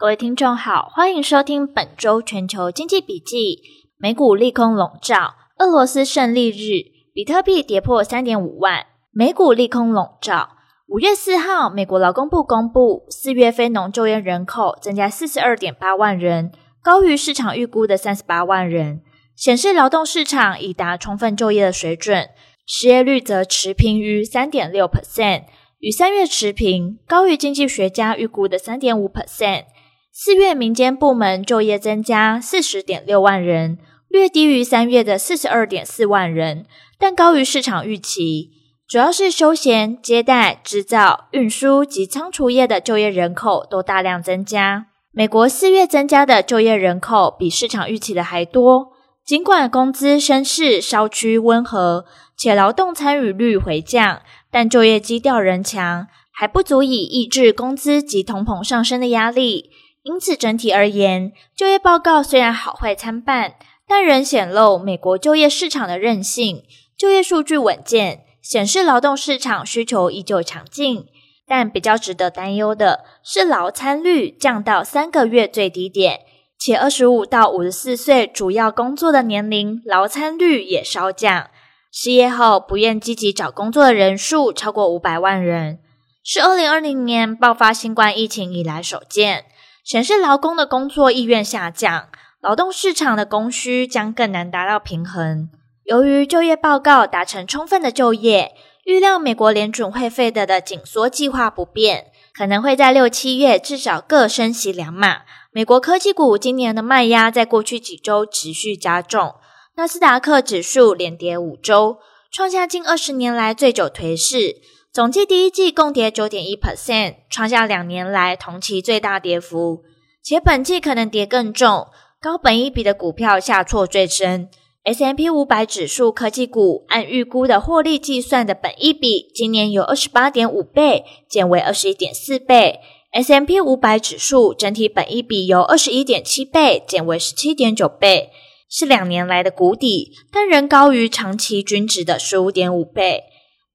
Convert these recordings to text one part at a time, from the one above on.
各位听众好，欢迎收听本周全球经济笔记。美股利空笼罩，俄罗斯胜利日，比特币跌破三点五万。美股利空笼罩。五月四号，美国劳工部公布，四月非农就业人口增加四十二点八万人，高于市场预估的三十八万人，显示劳动市场已达充分就业的水准。失业率则持平于三点六 percent，与三月持平，高于经济学家预估的三点五 percent。四月民间部门就业增加四十点六万人，略低于三月的四十二点四万人，但高于市场预期。主要是休闲、接待、制造、运输及仓储业的就业人口都大量增加。美国四月增加的就业人口比市场预期的还多。尽管工资升势稍趋温和，且劳动参与率回降，但就业基调仍强，还不足以抑制工资及通膨上升的压力。因此，整体而言，就业报告虽然好坏参半，但仍显露美国就业市场的韧性，就业数据稳健，显示劳动市场需求依旧强劲。但比较值得担忧的是，劳参率降到三个月最低点，且二十五到五十四岁主要工作的年龄劳参率也稍降。失业后不愿积极找工作的人数超过五百万人，是二零二零年爆发新冠疫情以来首见。显示劳工的工作意愿下降，劳动市场的供需将更难达到平衡。由于就业报告达成充分的就业，预料美国联准会费的的紧缩计划不变，可能会在六七月至少各升息两码。美国科技股今年的卖压在过去几周持续加重，纳斯达克指数连跌五周，创下近二十年来最久颓势。总计第一季共跌九点一 percent，创下两年来同期最大跌幅，且本季可能跌更重。高本益比的股票下挫最深 S M P 五百指数科技股按预估的获利计算的本益比，今年由二十八点五倍减为二十一点四倍 S M P 五百指数整体本益比由二十一点七倍减为十七点九倍，是两年来的谷底，但仍高于长期均值的十五点五倍。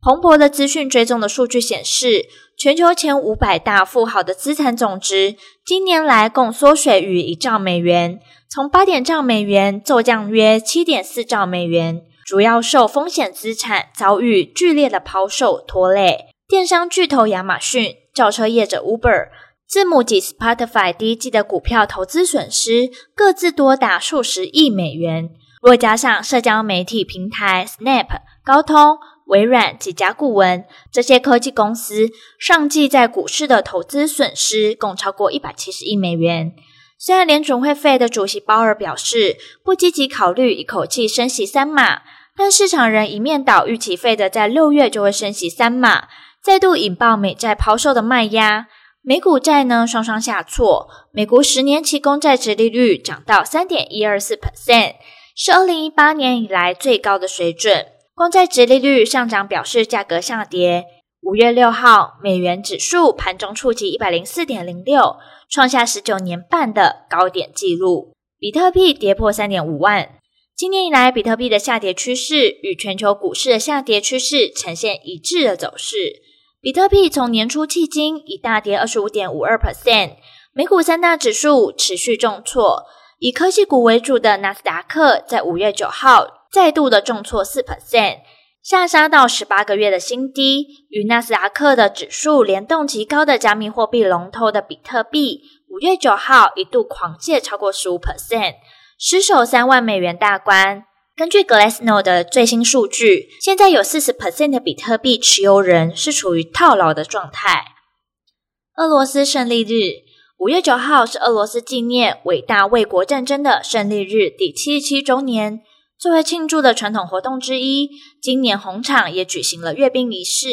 彭博的资讯追踪的数据显示，全球前五百大富豪的资产总值今年来共缩水逾一兆美元，从八点兆美元骤降约七点四兆美元，主要受风险资产遭遇剧烈的抛售拖累。电商巨头亚马逊、轿车业者 Uber、字母级 Spotify 第一季的股票投资损失各自多达数十亿美元，若加上社交媒体平台 Snap、高通。微软及甲骨文这些科技公司上季在股市的投资损失共超过一百七十亿美元。虽然联准会费的主席鲍尔表示不积极考虑一口气升息三码，但市场人一面倒预期费的在六月就会升息三码，再度引爆美债抛售的卖压。美股债呢双双下挫，美国十年期公债殖利率涨到三点一二四 percent，是二零一八年以来最高的水准。公债殖利率上涨表示价格下跌。五月六号，美元指数盘中触及一百零四点零六，创下十九年半的高点纪录。比特币跌破三点五万。今年以来，比特币的下跌趋势与全球股市的下跌趋势呈现一致的走势。比特币从年初迄今已大跌二十五点五二 percent。美股三大指数持续重挫，以科技股为主的纳斯达克在五月九号。再度的重挫四 percent，下杀到十八个月的新低。与纳斯达克的指数联动极高的加密货币龙头的比特币，五月九号一度狂泻超过十五 percent，失守三万美元大关。根据 Glassnode 的最新数据，现在有四十 percent 的比特币持有人是处于套牢的状态。俄罗斯胜利日，五月九号是俄罗斯纪念伟大卫国战争的胜利日第七十七周年。作为庆祝的传统活动之一，今年红场也举行了阅兵仪式。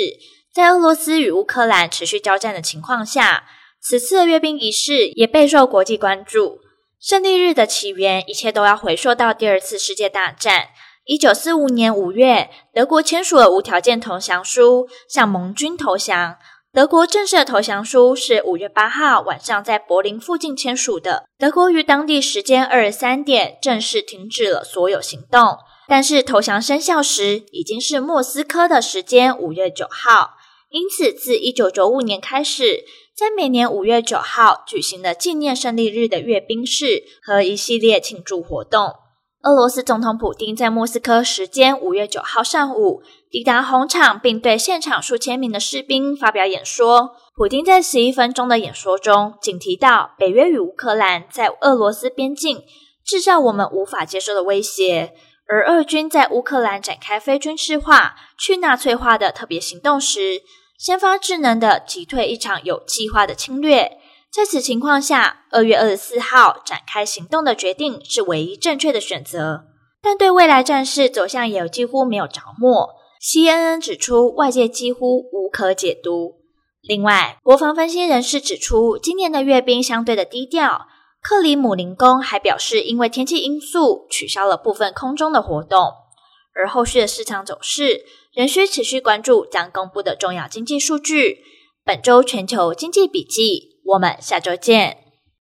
在俄罗斯与乌克兰持续交战的情况下，此次的阅兵仪式也备受国际关注。胜利日的起源，一切都要回溯到第二次世界大战。一九四五年五月，德国签署了无条件投降书，向盟军投降。德国正式的投降书是五月八号晚上在柏林附近签署的。德国于当地时间二十三点正式停止了所有行动，但是投降生效时已经是莫斯科的时间五月九号。因此，自一九九五年开始，在每年五月九号举行的纪念胜利日的阅兵式和一系列庆祝活动。俄罗斯总统普丁在莫斯科时间五月九号上午抵达红场，并对现场数千名的士兵发表演说。普丁在十一分钟的演说中，仅提到北约与乌克兰在俄罗斯边境制造我们无法接受的威胁，而俄军在乌克兰展开非军事化、去纳粹化的特别行动时，先发制人的击退一场有计划的侵略。在此情况下，二月二十四号展开行动的决定是唯一正确的选择。但对未来战事走向也几乎没有着墨。CNN 指出，外界几乎无可解读。另外，国防分析人士指出，今年的阅兵相对的低调。克里姆林宫还表示，因为天气因素，取消了部分空中的活动。而后续的市场走势仍需持续关注将公布的重要经济数据。本周全球经济笔记。我们下周见。